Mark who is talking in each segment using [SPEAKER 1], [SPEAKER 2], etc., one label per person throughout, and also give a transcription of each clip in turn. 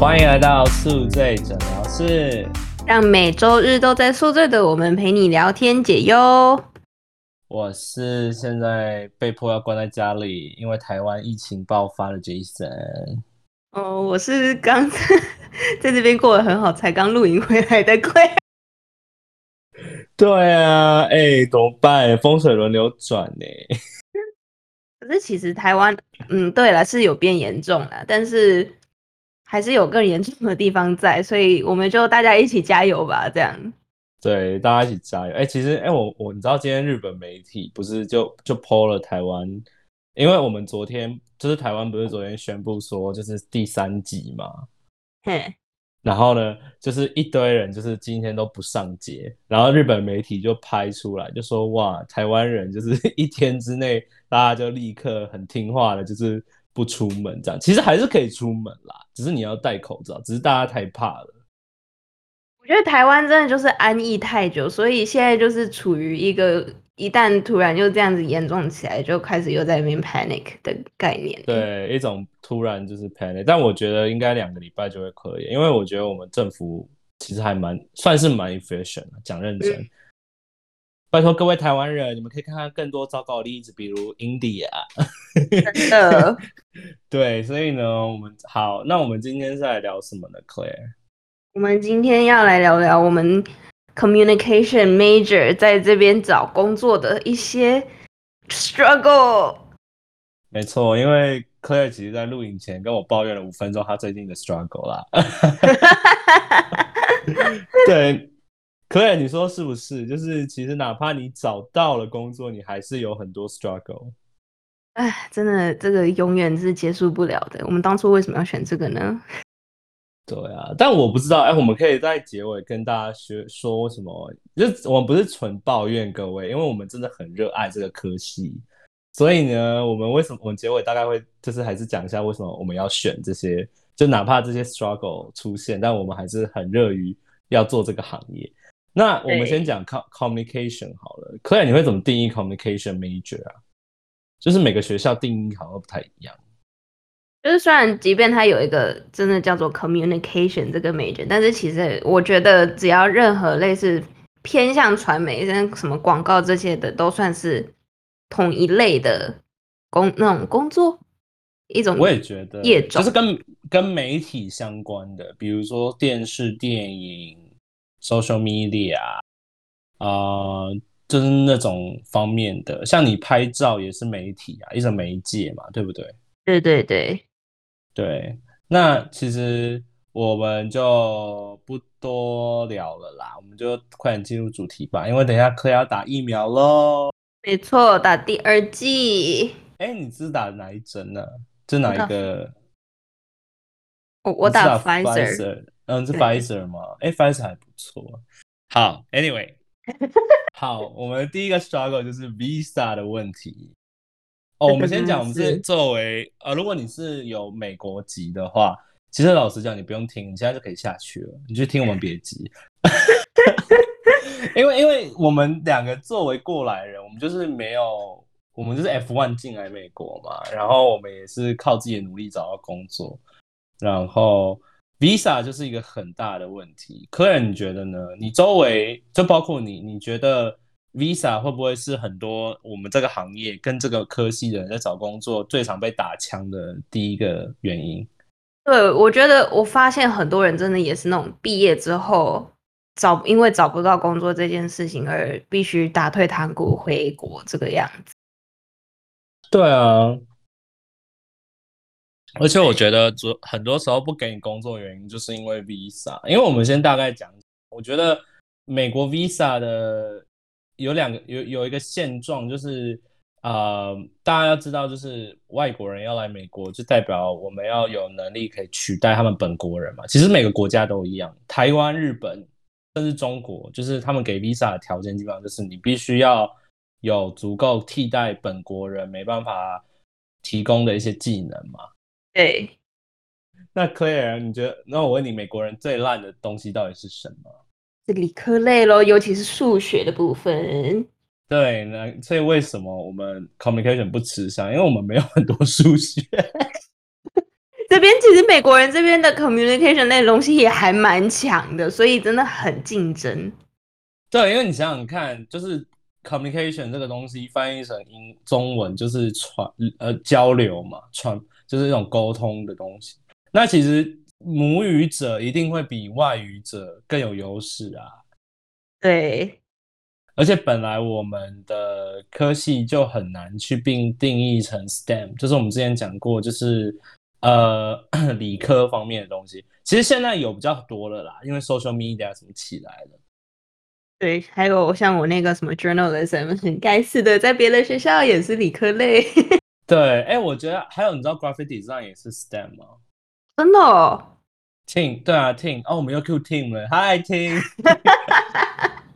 [SPEAKER 1] 欢迎来到宿醉诊疗室，
[SPEAKER 2] 让每周日都在宿醉的我们陪你聊天解忧。
[SPEAKER 1] 我是现在被迫要关在家里，因为台湾疫情爆发的 Jason。
[SPEAKER 2] 哦，我是刚 在这边过得很好，才刚露营回来的 Claire。
[SPEAKER 1] 对啊，哎，怎么办？风水轮流转呢。
[SPEAKER 2] 可是其实台湾，嗯，对了，是有变严重了，但是还是有更严重的地方在，所以我们就大家一起加油吧，这样。
[SPEAKER 1] 对，大家一起加油。哎，其实，哎，我我你知道今天日本媒体不是就就 PO 了台湾，因为我们昨天就是台湾不是昨天宣布说就是第三集嘛，
[SPEAKER 2] 嘿，
[SPEAKER 1] 然后呢，就是一堆人就是今天都不上街，然后日本媒体就拍出来就说哇，台湾人就是 一天之内大家就立刻很听话的，就是不出门这样，其实还是可以出门啦，只是你要戴口罩，只是大家太怕了。
[SPEAKER 2] 我觉得台湾真的就是安逸太久，所以现在就是处于一个一旦突然就这样子严重起来，就开始又在那边 panic 的概念。
[SPEAKER 1] 对，一种突然就是 panic，但我觉得应该两个礼拜就会可以，因为我觉得我们政府其实还蛮算是蛮 efficient 的，讲认真。拜托各位台湾人，你们可以看看更多糟糕的例子，比如 India。
[SPEAKER 2] 真的。
[SPEAKER 1] 对，所以呢，我们好，那我们今天是来聊什么呢，Claire？
[SPEAKER 2] 我们今天要来聊聊我们 communication major 在这边找工作的一些 struggle。
[SPEAKER 1] 没错，因为 Claire 其实在录影前跟我抱怨了五分钟他最近的 struggle 啦。对，Claire，你说是不是？就是其实哪怕你找到了工作，你还是有很多 struggle。
[SPEAKER 2] 哎，真的，这个永远是结束不了的。我们当初为什么要选这个呢？
[SPEAKER 1] 对啊，但我不知道，哎，我们可以在结尾跟大家学说什么？就是我们不是纯抱怨各位，因为我们真的很热爱这个科系，所以呢，我们为什么我们结尾大概会就是还是讲一下为什么我们要选这些，就哪怕这些 struggle 出现，但我们还是很热于要做这个行业。那我们先讲 com communication 好了，Claire，你会怎么定义 communication major 啊？就是每个学校定义好像不太一样。
[SPEAKER 2] 就是虽然即便它有一个真的叫做 communication 这个 major，但是其实我觉得只要任何类似偏向传媒、像什么广告这些的，都算是同一类的工那种工作一种。
[SPEAKER 1] 我也觉得
[SPEAKER 2] 业种
[SPEAKER 1] 就是跟跟媒体相关的，比如说电视、电影、social media 啊，就是那种方面的。像你拍照也是媒体啊，一种媒介嘛，对不对？
[SPEAKER 2] 对对对。
[SPEAKER 1] 对，那其实我们就不多聊了啦，我们就快点进入主题吧，因为等一下科要打疫苗喽。
[SPEAKER 2] 没错，打第二剂。
[SPEAKER 1] 哎，你是打哪一针呢？是哪一个？
[SPEAKER 2] 我我打 Pfizer，
[SPEAKER 1] 嗯，是 Pfizer 吗？哎，Pfizer 还不错。好，Anyway，好，我们第一个 struggle 就是 Visa 的问题。哦，我们先讲，我们是作为呃，如果你是有美国籍的话，其实老实讲，你不用听，你现在就可以下去了，你去听我们别急。因为因为我们两个作为过来人，我们就是没有，我们就是 F one 进来美国嘛，然后我们也是靠自己的努力找到工作，然后 Visa 就是一个很大的问题。客人你觉得呢？你周围就包括你，你觉得？Visa 会不会是很多我们这个行业跟这个科系的人在找工作最常被打枪的第一个原因？
[SPEAKER 2] 对，我觉得我发现很多人真的也是那种毕业之后找，因为找不到工作这件事情而必须打退堂鼓回国这个样子。
[SPEAKER 1] 对啊，而且我觉得主很多时候不给你工作原因就是因为 Visa，因为我们先大概讲，我觉得美国 Visa 的。有两个有有一个现状，就是呃，大家要知道，就是外国人要来美国，就代表我们要有能力可以取代他们本国人嘛。其实每个国家都一样，台湾、日本甚至中国，就是他们给 visa 的条件，基本上就是你必须要有足够替代本国人没办法提供的一些技能嘛。
[SPEAKER 2] 对。
[SPEAKER 1] 那 Claire，你觉得？那我问你，美国人最烂的东西到底是什么？
[SPEAKER 2] 是理科类咯，尤其是数学的部分。
[SPEAKER 1] 对，那所以为什么我们 communication 不吃香？因为我们没有很多数学。
[SPEAKER 2] 这边其其实美国人这边的 communication 那东西也还蛮强的，所以真的很竞争。
[SPEAKER 1] 对，因为你想想看，就是 communication 这个东西翻译成英中文就是传呃交流嘛，传就是一种沟通的东西。那其实母语者一定会比外语者更有优势啊。
[SPEAKER 2] 对，
[SPEAKER 1] 而且本来我们的科系就很难去并定义成 STEM，就是我们之前讲过，就是呃 理科方面的东西。其实现在有比较多了啦，因为 social media 什么起来了。
[SPEAKER 2] 对，还有像我那个什么 journalism，很该死的，在别的学校也是理科类。
[SPEAKER 1] 对，哎，我觉得还有，你知道 graphic design 也是 STEM 吗？
[SPEAKER 2] 真的
[SPEAKER 1] ？Team，对啊，Team，哦，我们又 Q Team 了，Hi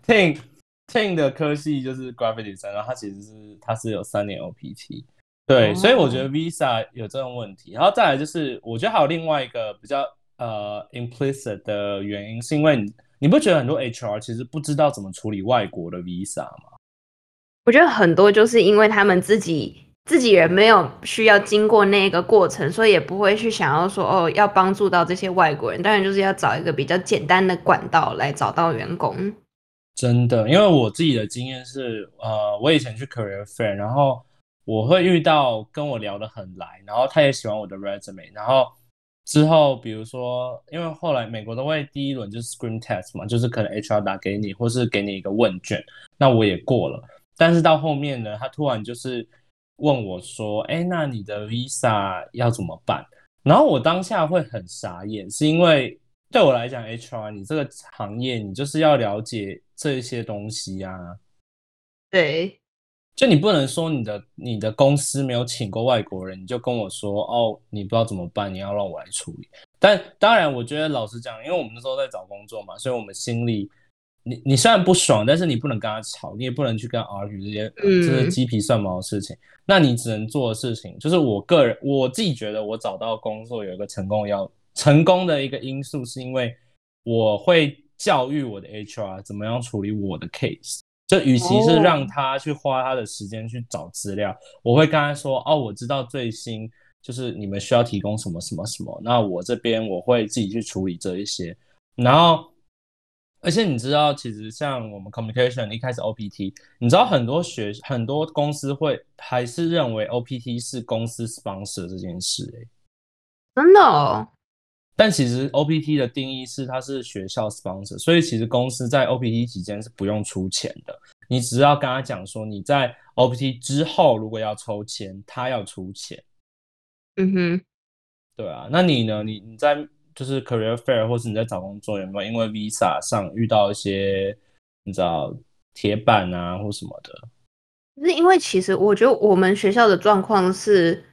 [SPEAKER 1] Team，Team，Team 的科系就是 graphic design，然后它其实是它是有三年 OPT，对，所以我觉得 Visa 有这种问题，然后再来就是，我觉得还有另外一个比较呃 implicit 的原因，是因为你。你不觉得很多 HR 其实不知道怎么处理外国的 Visa 吗？
[SPEAKER 2] 我觉得很多就是因为他们自己自己人没有需要经过那个过程，所以也不会去想要说哦，要帮助到这些外国人。当然就是要找一个比较简单的管道来找到员工。
[SPEAKER 1] 真的，因为我自己的经验是，呃，我以前去 Career Fair，然后我会遇到跟我聊得很来，然后他也喜欢我的 Resume，然后。之后，比如说，因为后来美国都会第一轮就是 screen test 嘛，就是可能 HR 打给你，或是给你一个问卷，那我也过了。但是到后面呢，他突然就是问我说：“哎，那你的 visa 要怎么办？”然后我当下会很傻眼，是因为对我来讲，HR 你这个行业，你就是要了解这些东西呀。
[SPEAKER 2] 对。
[SPEAKER 1] 就你不能说你的你的公司没有请过外国人，你就跟我说哦，你不知道怎么办，你要让我来处理。但当然，我觉得老实讲，因为我们那时候在找工作嘛，所以我们心里你你虽然不爽，但是你不能跟他吵，你也不能去跟他 argue 这些这些鸡皮蒜毛的事情。那你只能做的事情，就是我个人我自己觉得，我找到工作有一个成功要成功的一个因素，是因为我会教育我的 HR 怎么样处理我的 case。就与其是让他去花他的时间去找资料，我会跟他说：“哦，我知道最新就是你们需要提供什么什么什么，那我这边我会自己去处理这一些。然后，而且你知道，其实像我们 communication 一开始 OPT，你知道很多学很多公司会还是认为 OPT 是公司 sponsor 这件事，哎，
[SPEAKER 2] 真的哦。”
[SPEAKER 1] 但其实 OPT 的定义是它是学校 sponsor，所以其实公司在 OPT 期间是不用出钱的，你只要跟他讲说你在 OPT 之后如果要抽签，他要出钱。
[SPEAKER 2] 嗯哼，
[SPEAKER 1] 对啊，那你呢？你你在就是 career fair 或是你在找工作有没有因为 visa 上遇到一些你知道铁板啊或什么的？
[SPEAKER 2] 是因为其实我觉得我们学校的状况是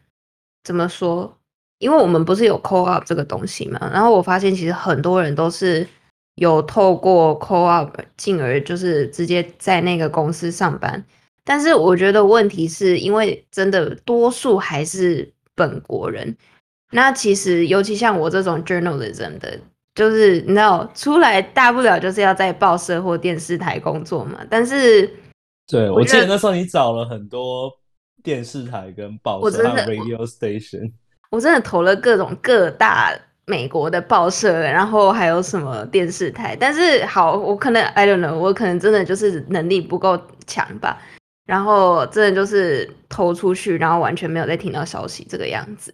[SPEAKER 2] 怎么说？因为我们不是有 co-op 这个东西嘛，然后我发现其实很多人都是有透过 co-op 进而就是直接在那个公司上班，但是我觉得问题是因为真的多数还是本国人，那其实尤其像我这种 journalism 的，就是你知道出来大不了就是要在报社或电视台工作嘛，但是
[SPEAKER 1] 对我记得那时候你找了很多电视台跟报社还有 radio station。
[SPEAKER 2] 我真的投了各种各大美国的报社，然后还有什么电视台，但是好，我可能 I don't know，我可能真的就是能力不够强吧，然后真的就是投出去，然后完全没有再听到消息这个样子。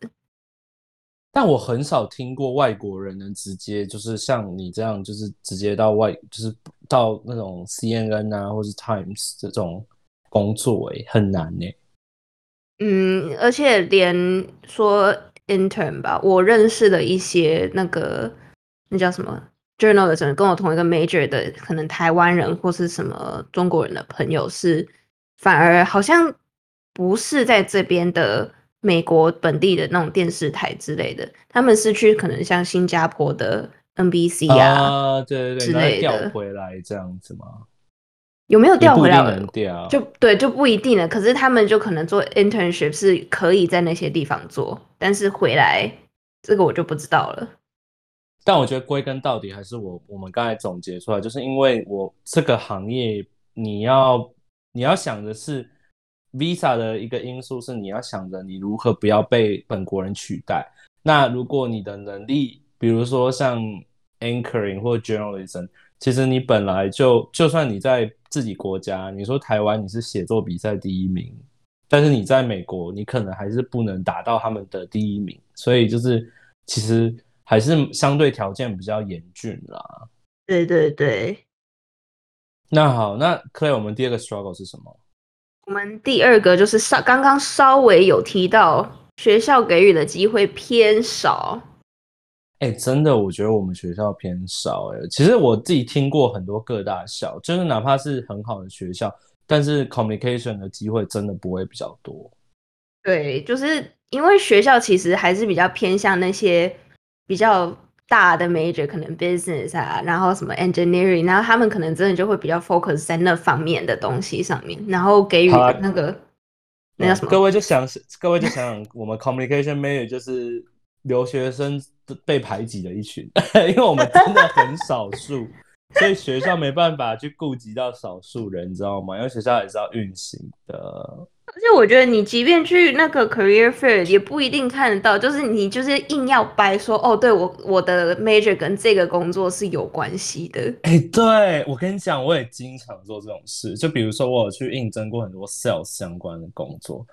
[SPEAKER 1] 但我很少听过外国人能直接就是像你这样，就是直接到外，就是到那种 CNN 啊，或是 Times 这种工作，哎，很难呢。
[SPEAKER 2] 嗯，而且连说 intern 吧，我认识的一些那个那叫什么 journalism，跟我同一个 major 的，可能台湾人或是什么中国人的朋友，是反而好像不是在这边的美国本地的那种电视台之类的，他们是去可能像新加坡的 NBC
[SPEAKER 1] 啊，对对对，之类的回来这样子吗？
[SPEAKER 2] 有没有调回来？
[SPEAKER 1] 调
[SPEAKER 2] 就对，就不一定了。可是他们就可能做 internship 是可以在那些地方做，但是回来这个我就不知道了。
[SPEAKER 1] 但我觉得归根到底还是我我们刚才总结出来，就是因为我这个行业，你要你要想的是 visa 的一个因素是你要想着你如何不要被本国人取代。那如果你的能力，比如说像 anchoring 或 journalism，其实你本来就就算你在自己国家，你说台湾你是写作比赛第一名，但是你在美国，你可能还是不能达到他们的第一名，所以就是其实还是相对条件比较严峻啦。
[SPEAKER 2] 对对对。
[SPEAKER 1] 那好，那 Clay，我们第二个 struggle 是什么？
[SPEAKER 2] 我们第二个就是稍刚刚稍微有提到，学校给予的机会偏少。
[SPEAKER 1] 哎，真的，我觉得我们学校偏少。哎，其实我自己听过很多各大校，就是哪怕是很好的学校，但是 communication 的机会真的不会比较多。
[SPEAKER 2] 对，就是因为学校其实还是比较偏向那些比较。大的 major 可能 business 啊，然后什么 engineering，然后他们可能真的就会比较 focus 在那方面的东西上面，然后给予那个那叫什么？
[SPEAKER 1] 各位就想，各位就想想，我们 communication major 就是留学生被排挤的一群，因为我们真的很少数，所以学校没办法去顾及到少数人，你知道吗？因为学校也是要运行的。
[SPEAKER 2] 而且我觉得你即便去那个 career fair 也不一定看得到，就是你就是硬要掰说哦，对我我的 major 跟这个工作是有关系的。
[SPEAKER 1] 哎，对我跟你讲，我也经常做这种事。就比如说我有去应征过很多 sales 相关的工作，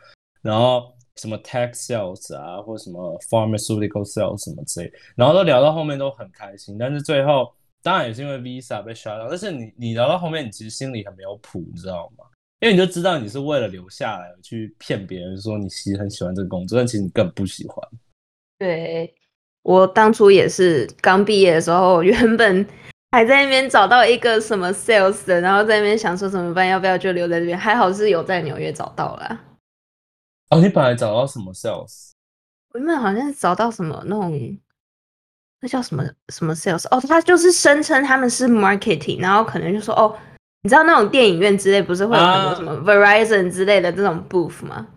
[SPEAKER 1] 然后什么 tech sales 啊，或什么 pharmaceutical sales 什么之类，然后都聊到后面都很开心，但是最后当然也是因为 visa 被 shut down，但是你你聊到后面，你其实心里很没有谱，你知道吗？因为你就知道你是为了留下来去骗别人说你其实很喜欢这个工作，但其实你根本不喜欢。
[SPEAKER 2] 对我当初也是刚毕业的时候，原本还在那边找到一个什么 sales 的，然后在那边想说怎么办，要不要就留在这边？还好是有在纽约找到了。
[SPEAKER 1] 哦，你本来找到什么 sales？
[SPEAKER 2] 我原本好像是找到什么那种，那叫什么什么 sales？哦，他就是声称他们是 marketing，然后可能就说哦。你知道那种电影院之类不是会有很多什么 Verizon 之类的这种 booth 吗？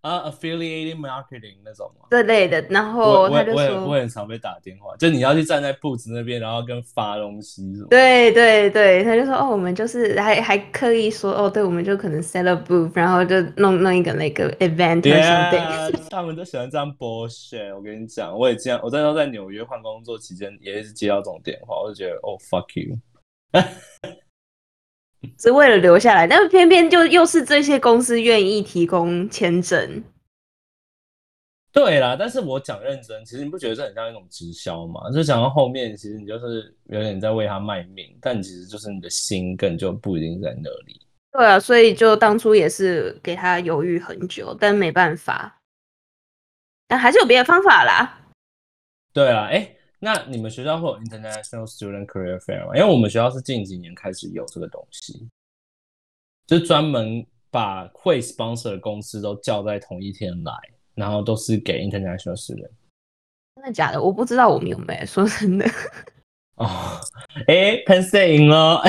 [SPEAKER 1] 啊，affiliated marketing 那种吗？
[SPEAKER 2] 这类的，然后他就说，
[SPEAKER 1] 我很常被打电话，就你要去站在 booth 那边，然后跟发东西什么。
[SPEAKER 2] 对对对，他就说哦，我们就是还还刻意说哦，对，我们就可能 set up booth，然后就弄弄一个那个 event。
[SPEAKER 1] 对啊，他们都喜欢这样 bullshit。我跟你讲，我也这样，我在时候在纽约换工作期间，也是接到这种电话，我就觉得哦，fuck you。
[SPEAKER 2] 是为了留下来，但是偏偏就又是这些公司愿意提供签证。
[SPEAKER 1] 对啦，但是我讲认真，其实你不觉得这很像一种直销吗？就讲到后面，其实你就是有点在为他卖命，但其实就是你的心根本就不一定在那里。
[SPEAKER 2] 对啊，所以就当初也是给他犹豫很久，但没办法，但还是有别的方法啦。
[SPEAKER 1] 对啊，哎。那你们学校会有 International Student Career Fair 吗？因为我们学校是近几年开始有这个东西，就专门把会 sponsor 的公司都叫在同一天来，然后都是给 International Student。
[SPEAKER 2] 真的假的？我不知道我们有没有。说真的。
[SPEAKER 1] 哦，哎，喷摄影哦。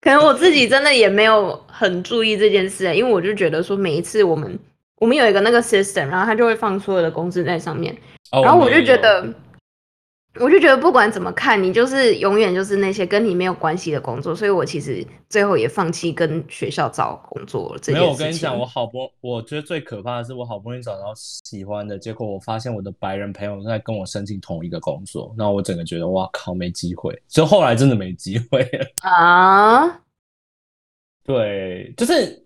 [SPEAKER 2] 可能我自己真的也没有很注意这件事，因为我就觉得说每一次我们我们有一个那个 system，然后他就会放所有的公司在上面。然后我就觉得，我就觉得不管怎么看，你就是永远就是那些跟你没有关系的工作，所以我其实最后也放弃跟学校找工作了。没
[SPEAKER 1] 有，我跟你讲，我好不，我觉得最可怕的是我好不容易找到喜欢的，结果我发现我的白人朋友在跟我申请同一个工作，那我整个觉得哇靠，没机会，所以后来真的没机会了啊。对，就是。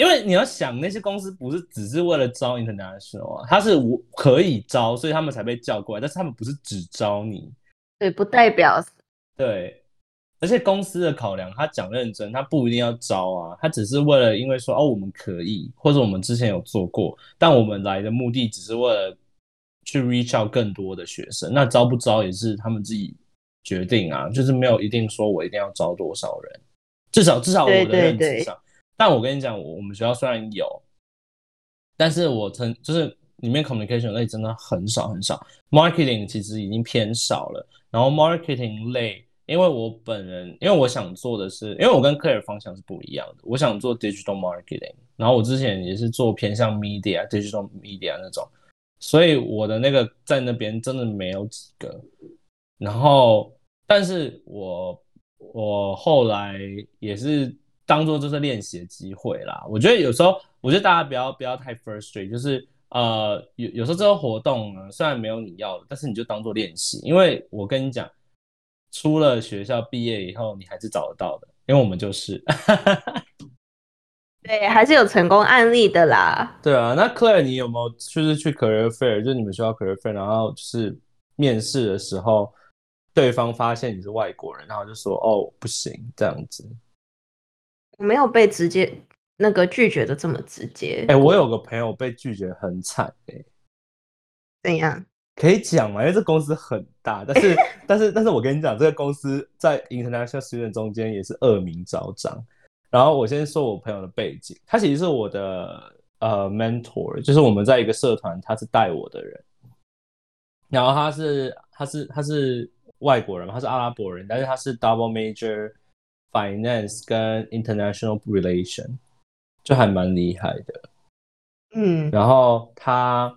[SPEAKER 1] 因为你要想，那些公司不是只是为了招 international 啊，他是我可以招，所以他们才被叫过来。但是他们不是只招你，
[SPEAKER 2] 对，不代表
[SPEAKER 1] 对。而且公司的考量，他讲认真，他不一定要招啊，他只是为了因为说哦，我们可以，或者我们之前有做过，但我们来的目的只是为了去 reach out 更多的学生。那招不招也是他们自己决定啊，就是没有一定说我一定要招多少人，至少至少我的认知上。但我跟你讲，我我们学校虽然有，但是我曾就是里面 communication 类真的很少很少，marketing 其实已经偏少了。然后 marketing 类，因为我本人，因为我想做的是，因为我跟 clear 方向是不一样的，我想做 digital marketing。然后我之前也是做偏向 media digital media 那种，所以我的那个在那边真的没有几个。然后，但是我我后来也是。当做就是练习的机会啦。我觉得有时候，我觉得大家不要不要太 frustrated，就是呃，有有时候这个活动呢，虽然没有你要的，但是你就当做练习，因为我跟你讲，出了学校毕业以后，你还是找得到的，因为我们就是。
[SPEAKER 2] 对，还是有成功案例的啦。
[SPEAKER 1] 对啊，那 Claire，你有没有就是去 career fair，就是你们学校 career fair，然后就是面试的时候，对方发现你是外国人，然后就说哦不行这样子。
[SPEAKER 2] 我没有被直接那个拒绝的这么直接。
[SPEAKER 1] 哎，我有个朋友被拒绝很惨哎。
[SPEAKER 2] 怎样？
[SPEAKER 1] 可以讲吗？因为这公司很大，但是 但是但是我跟你讲，这个公司在 international student 中间也是恶名昭彰。然后我先说我朋友的背景，他其实是我的呃 mentor，就是我们在一个社团，他是带我的人。然后他是他是他是外国人，他是阿拉伯人，但是他是 double major finance 跟 international relation，就还蛮厉害的。
[SPEAKER 2] 嗯，
[SPEAKER 1] 然后他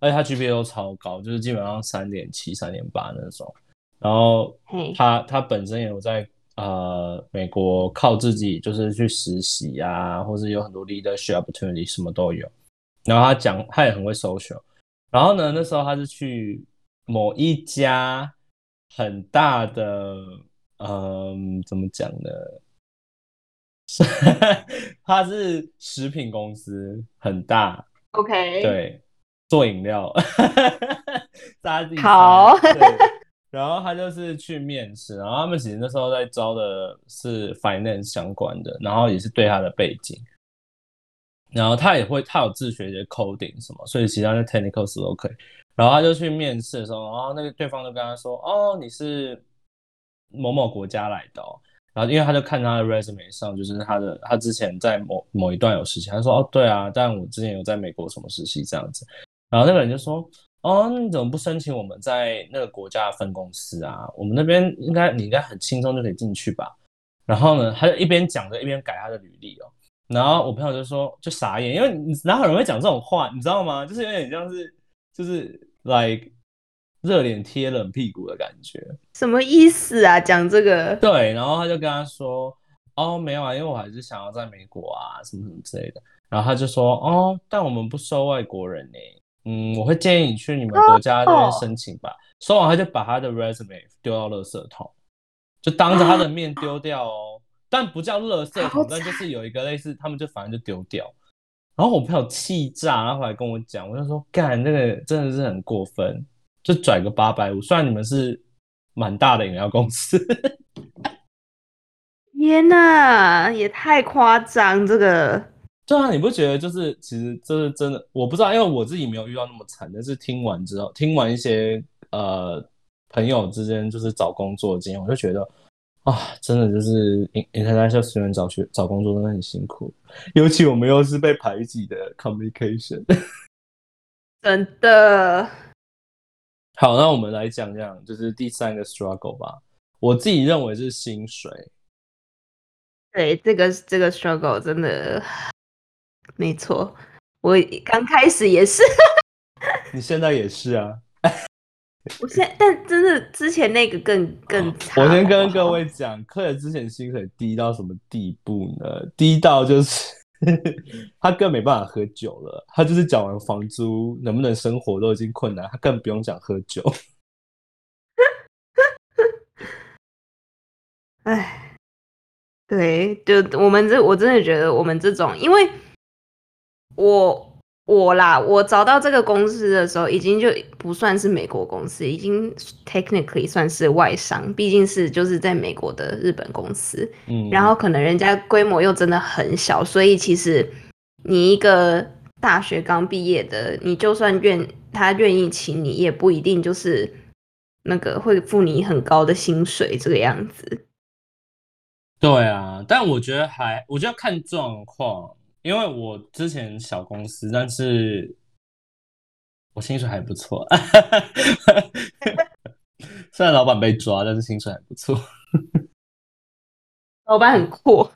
[SPEAKER 1] 而且他 GPA 都超高，就是基本上三点七、三点八那种。然后他他本身也有在。呃，美国靠自己就是去实习啊，或是有很多 leadership opportunity，什么都有。然后他讲，他也很会 social。然后呢，那时候他是去某一家很大的，嗯，怎么讲呢？他是食品公司，很大。
[SPEAKER 2] OK。
[SPEAKER 1] 对，做饮料。大家自己
[SPEAKER 2] 好。
[SPEAKER 1] 然后他就是去面试，然后他们其实那时候在招的是 finance 相关的，然后也是对他的背景，然后他也会，他有自学一些 coding 什么，所以其他的 technical 都可以。然后他就去面试的时候，然后那个对方就跟他说：“哦，你是某某国家来的。”哦。”然后因为他就看他的 resume 上，就是他的他之前在某某一段有实习，他说：“哦，对啊，但我之前有在美国什么实习这样子。”然后那个人就说。哦，你怎么不申请我们在那个国家的分公司啊？我们那边应该你应该很轻松就可以进去吧？然后呢，他就一边讲着一边改他的履历哦。然后我朋友就说就傻眼，因为你哪有人会讲这种话，你知道吗？就是有点像是就是 like 热脸贴冷屁股的感觉。
[SPEAKER 2] 什么意思啊？讲这个？
[SPEAKER 1] 对，然后他就跟他说，哦，没有啊，因为我还是想要在美国啊，什么什么之类的。然后他就说，哦，但我们不收外国人呢。嗯，我会建议你去你们国家那边申请吧。说完他就把他的 resume 丢到垃圾桶，就当着他的 面丢掉哦。但不叫垃圾桶，但就是有一个类似，他们就反正就丢掉。然后我朋友气炸，然后来跟我讲，我就说干，那个真的是很过分，就拽个八百五。虽然你们是蛮大的饮料公司，
[SPEAKER 2] 天哪，也太夸张这个。
[SPEAKER 1] 对啊，你不觉得就是其实这是真的？我不知道，因为我自己没有遇到那么惨。但是听完之后，听完一些呃朋友之间就是找工作的经验，我就觉得啊，真的就是 international student 找学找工作真的很辛苦，尤其我们又是被排挤的 communication，
[SPEAKER 2] 真的。
[SPEAKER 1] 好，那我们来讲讲就是第三个 struggle 吧。我自己认为是薪水。
[SPEAKER 2] 对，这个这个 struggle 真的。没错，我刚开始也是，
[SPEAKER 1] 你现在也是啊。
[SPEAKER 2] 我现但真的之前那个更更
[SPEAKER 1] 差。我先跟各位讲，克尔之前薪水低到什么地步呢？低到就是 他更没办法喝酒了，他就是缴完房租，能不能生活都已经困难，他更不用讲喝酒。
[SPEAKER 2] 哎，对，就我们这，我真的觉得我们这种，因为。我我啦，我找到这个公司的时候，已经就不算是美国公司，已经 technically 算是外商，毕竟是就是在美国的日本公司。嗯，然后可能人家规模又真的很小，所以其实你一个大学刚毕业的，你就算愿他愿意请你，也不一定就是那个会付你很高的薪水这个样子。
[SPEAKER 1] 对啊，但我觉得还，我觉得看状况。因为我之前小公司，但是我薪水还不错。虽然老板被抓，但是薪水还不错。
[SPEAKER 2] 老板很酷。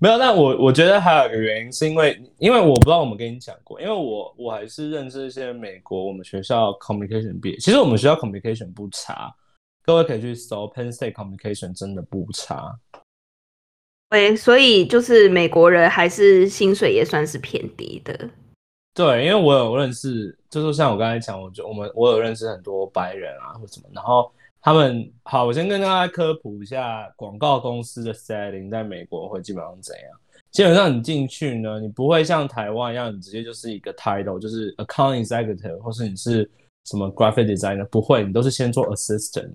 [SPEAKER 1] 没有，但我我觉得还有一个原因，是因为因为我不知道我们跟你讲过，因为我我还是认识一些美国我们学校 communication 毕业，其实我们学校 communication 不差，各位可以去搜 Penn State communication，真的不差。
[SPEAKER 2] 对，所以就是美国人还是薪水也算是偏低的。
[SPEAKER 1] 对，因为我有认识，就是像我刚才讲，我就我们我有认识很多白人啊或什么，然后他们好，我先跟大家科普一下广告公司的 setting 在美国会基本上怎样。基本上你进去呢，你不会像台湾一样，你直接就是一个 title，就是 account executive，或是你是什么 graphic designer，不会，你都是先做 assistant。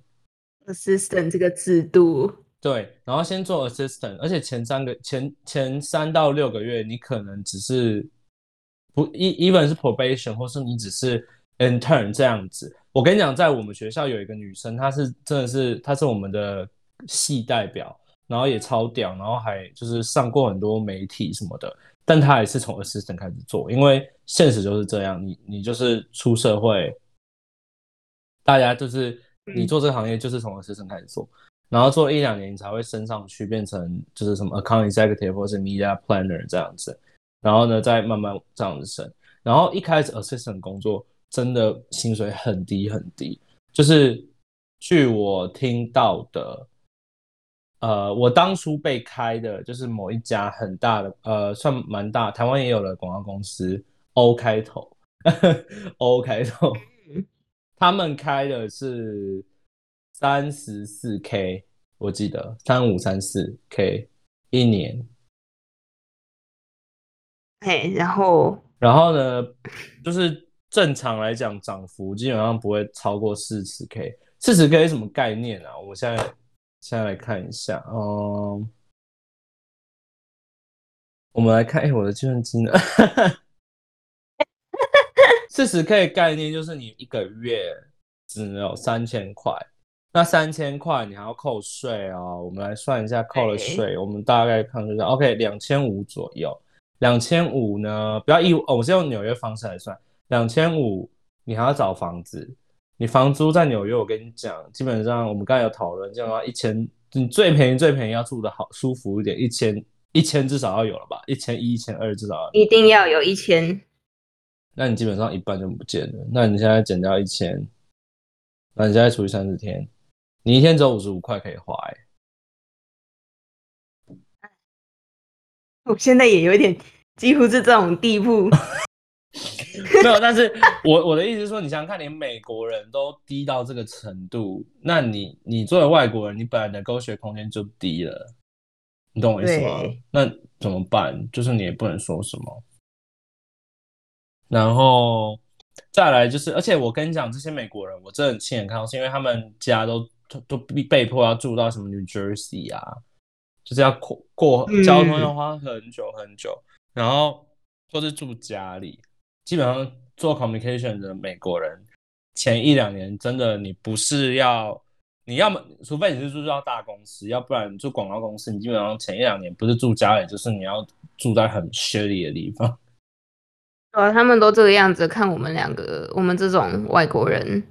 [SPEAKER 2] assistant 这个制度。
[SPEAKER 1] 对，然后先做 assistant，而且前三个前前三到六个月，你可能只是不一，even 是 probation，或是你只是 intern 这样子。我跟你讲，在我们学校有一个女生，她是真的是，她是我们的系代表，然后也超屌，然后还就是上过很多媒体什么的，但她也是从 assistant 开始做，因为现实就是这样，你你就是出社会，大家就是你做这个行业就是从 assistant 开始做。然后做一两年，你才会升上去，变成就是什么 account executive 或是 media planner 这样子。然后呢，再慢慢这样子升。然后一开始 assistant 工作真的薪水很低很低，就是据我听到的，呃，我当初被开的就是某一家很大的，呃，算蛮大，台湾也有的广告公司，O 开头，O 开头，他们开的是。三十四 K，我记得三五三四 K 一年。
[SPEAKER 2] 哎，然后，
[SPEAKER 1] 然后呢，就是正常来讲，涨幅基本上不会超过四十 K。四十 K 什么概念啊？我现在现在来看一下，嗯，我们来看，哎，我的计算机呢？四十 K 概念就是你一个月只能有三千块。那三千块你还要扣税哦，我们来算一下扣了税，我们大概看一下，OK，两千五左右。两千五呢，不要一哦，我是用纽约方式来算，两千五你还要找房子，你房租在纽约，我跟你讲，基本上我们刚才有讨论，这样的话一千，你最便宜最便宜要住的好舒服一点，一千一千至少要有了吧，一千一、一千二至少
[SPEAKER 2] 一定要有一千。
[SPEAKER 1] 那你基本上一半就不见了，那你现在减掉一千，那你现在除以三十天。你一天只有五十五块可以花，哎，
[SPEAKER 2] 我现在也有点几乎是这种地步，
[SPEAKER 1] 没有，但是我我的意思是说，你想想看，连美国人都低到这个程度，那你你作为外国人，你本来的勾学空间就低了，你懂我意思吗？那怎么办？就是你也不能说什么，然后再来就是，而且我跟你讲，这些美国人，我真的亲眼看到，是因为他们家都。都被被迫要住到什么 New Jersey 啊，就是要过过交通要花很久很久，然后或是住家里。基本上做 communication 的美国人，前一两年真的你不是要，你要么除非你是住到大公司，要不然住广告公司，你基本上前一两年不是住家里，就是你要住在很 shitty 的地方。
[SPEAKER 2] 对，他们都这个样子，看我们两个，我们这种外国人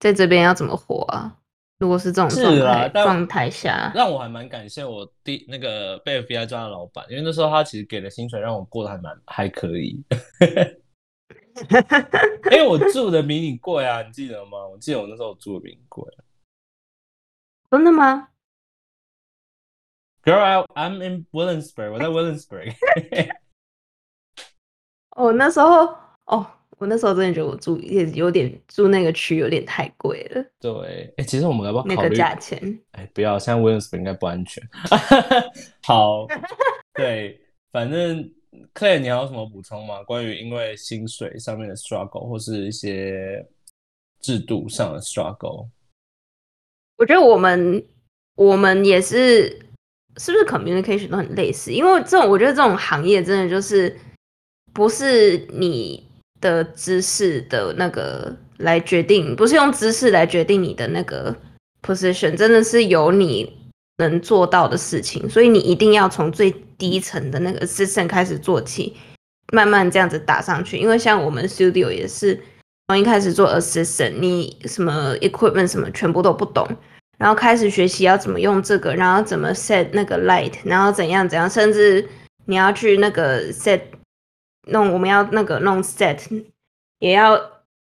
[SPEAKER 2] 在这边要怎么活啊？如果是这种状态状态下，
[SPEAKER 1] 让我还蛮感谢我第那个被 FBI 抓的老板，因为那时候他其实给的薪水让我过得还蛮还可以。因为我住的比你贵啊，你记得吗？我记得我那时候住的比你贵。
[SPEAKER 2] 真的吗
[SPEAKER 1] ？Girl，I'm in Williamsburg，我在 Williamsburg。
[SPEAKER 2] 哦，那时候哦。我那时候真的觉得我住也有点住那个区有点太贵了。
[SPEAKER 1] 对，哎，其实我们要不要
[SPEAKER 2] 考虑价钱？
[SPEAKER 1] 哎，不要，现在 Williams 应该不安全。好，对，反正 Clay，你还有什么补充吗？关于因为薪水上面的 struggle 或是一些制度上的 struggle？
[SPEAKER 2] 我觉得我们我们也是，是不是 communication 都很类似？因为这种我觉得这种行业真的就是不是你。的姿势的那个来决定，不是用姿势来决定你的那个 position，真的是有你能做到的事情，所以你一定要从最低层的那个 assistant 开始做起，慢慢这样子打上去。因为像我们 studio 也是从一开始做 assistant，你什么 equipment 什么全部都不懂，然后开始学习要怎么用这个，然后怎么 set 那个 light，然后怎样怎样，甚至你要去那个 set。弄我们要那个弄 set，也要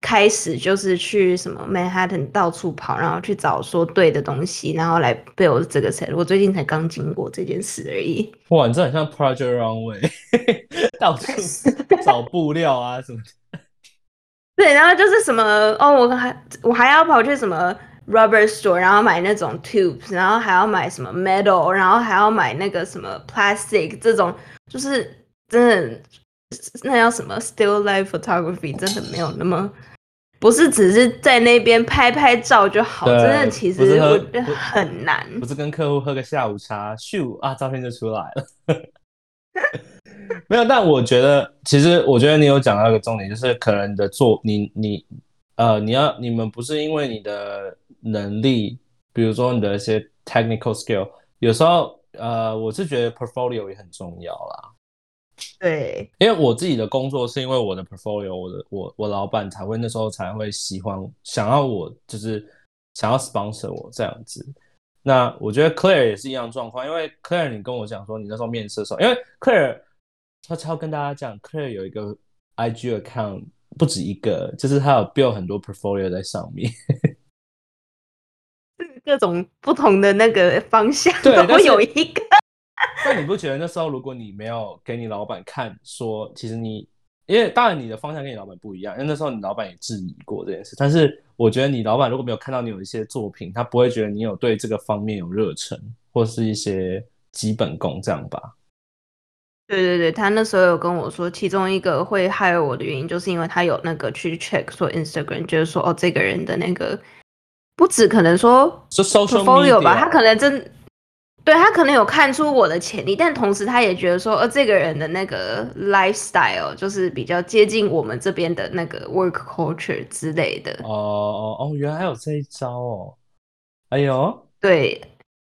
[SPEAKER 2] 开始就是去什么 Manhattan 到处跑，然后去找说对的东西，然后来 build 这个 set。我最近才刚经过这件事而已。
[SPEAKER 1] 哇，你这很像 Project Runway，到处 找布料啊什么的。
[SPEAKER 2] 对，然后就是什么哦，我还我还要跑去什么 rubber store，然后买那种 tubes，然后还要买什么 metal，然后还要买那个什么 plastic，这种就是真的那叫什么 still life photography，真的没有那么。不是只是在那边拍拍照就好，真的其实我觉得很难。
[SPEAKER 1] 不是跟客户喝个下午茶，咻啊，照片就出来了。没有，但我觉得，其实我觉得你有讲到一个重点，就是可能你的做你你呃，你要你们不是因为你的能力，比如说你的一些 technical skill，有时候呃，我是觉得 portfolio 也很重要啦。
[SPEAKER 2] 对，
[SPEAKER 1] 因为我自己的工作是因为我的 portfolio，我的我我老板才会那时候才会喜欢想要我就是想要 sponsor 我这样子。那我觉得 Claire 也是一样状况，因为 Claire 你跟我讲说你那时候面试的时候，因为 Claire 悄悄跟大家讲，Claire 有一个 IG account 不止一个，就是他有 build 很多 portfolio 在上面，
[SPEAKER 2] 各种不同的那个方向，
[SPEAKER 1] 对，
[SPEAKER 2] 我有一个。
[SPEAKER 1] 那你不觉得那时候如果你没有给你老板看，说其实你，因为当然你的方向跟你老板不一样，因为那时候你老板也质疑过这件事。但是我觉得你老板如果没有看到你有一些作品，他不会觉得你有对这个方面有热忱，或是一些基本功这样吧？
[SPEAKER 2] 对对对，他那时候有跟我说，其中一个会害我的原因，就是因为他有那个去 check 说 Instagram，就是说哦，这个人的那个不止可能说
[SPEAKER 1] 是 social
[SPEAKER 2] media 吧，他可能真。对他可能有看出我的潜力，但同时他也觉得说，呃，这个人的那个 lifestyle 就是比较接近我们这边的那个 work culture 之类的。
[SPEAKER 1] 哦哦哦，原来还有这一招哦！哎呦，
[SPEAKER 2] 对，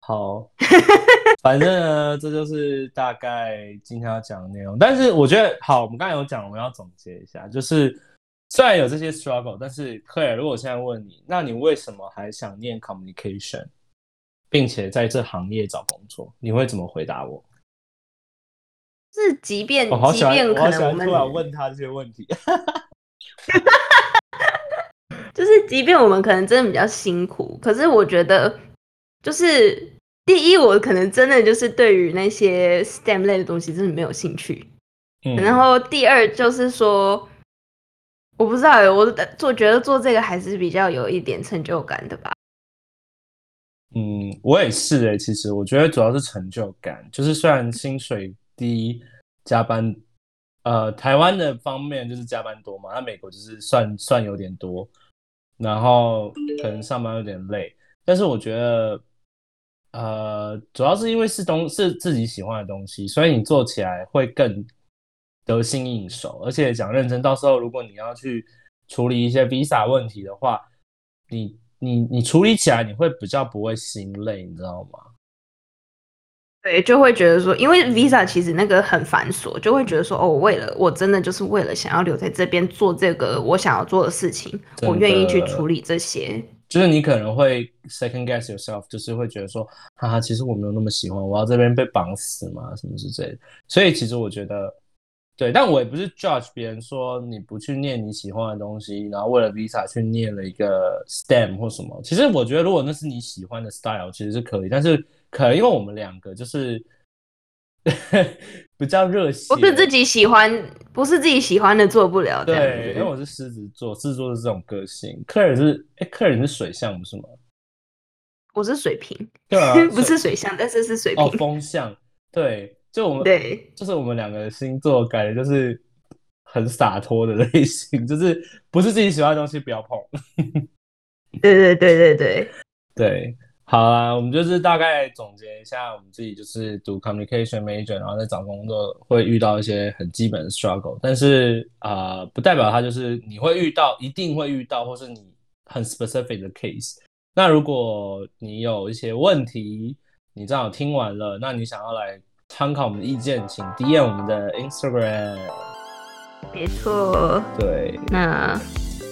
[SPEAKER 1] 好，反正呢，这就是大概今天要讲的内容。但是我觉得，好，我们刚才有讲，我们要总结一下，就是虽然有这些 struggle，但是 Claire，如果我现在问你，那你为什么还想念 communication？并且在这行业找工作，你会怎么回答我？
[SPEAKER 2] 是即便
[SPEAKER 1] 我好喜欢，
[SPEAKER 2] 我
[SPEAKER 1] 好喜欢突然问他这些问题。
[SPEAKER 2] 就是即便我们可能真的比较辛苦，可是我觉得，就是第一，我可能真的就是对于那些 STEM 类的东西真的没有兴趣。嗯。然后第二就是说，我不知道，我做觉得做这个还是比较有一点成就感的吧。
[SPEAKER 1] 嗯，我也是诶。其实我觉得主要是成就感，就是虽然薪水低，加班，呃，台湾的方面就是加班多嘛，那美国就是算算有点多，然后可能上班有点累，但是我觉得，呃，主要是因为是东是自己喜欢的东西，所以你做起来会更得心应手，而且讲认真，到时候如果你要去处理一些 visa 问题的话，你。你你处理起来你会比较不会心累，你知道吗？
[SPEAKER 2] 对，就会觉得说，因为 visa 其实那个很繁琐，就会觉得说，哦，为了我真的就是为了想要留在这边做这个我想要做的事情，我愿意去处理这些。
[SPEAKER 1] 就是你可能会 second guess yourself，就是会觉得说，哈哈，其实我没有那么喜欢，我要这边被绑死嘛，什么之类的。所以其实我觉得。对，但我也不是 judge 别人说你不去念你喜欢的东西，然后为了 visa 去念了一个 STEM 或什么。其实我觉得，如果那是你喜欢的 style，其实是可以。但是可能因为我们两个就是 比较热血，
[SPEAKER 2] 不是自己喜欢，不是自己喜欢的做不了。
[SPEAKER 1] 对，因为我是狮子座，狮子座是这种个性。克尔是，哎，克尔是水象不是吗？
[SPEAKER 2] 我是水瓶，
[SPEAKER 1] 对啊，
[SPEAKER 2] 不是水象，但是是水瓶。
[SPEAKER 1] 哦，风象，对。就我们
[SPEAKER 2] 对，
[SPEAKER 1] 就是我们两个星座，感觉就是很洒脱的类型，就是不是自己喜欢的东西不要碰。
[SPEAKER 2] 对对对对对
[SPEAKER 1] 对，好啊，我们就是大概总结一下，我们自己就是读 communication major，然后在找工作会遇到一些很基本的 struggle，但是啊，不代表它就是你会遇到，一定会遇到，或是你很 specific 的 case。那如果你有一些问题，你正好听完了，那你想要来。参考我们的意见，请 DM 我们的 Instagram。
[SPEAKER 2] 没错。
[SPEAKER 1] 对。
[SPEAKER 2] 那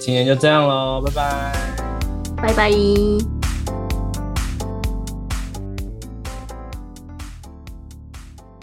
[SPEAKER 1] 今天就这样喽，拜拜。
[SPEAKER 2] 拜拜。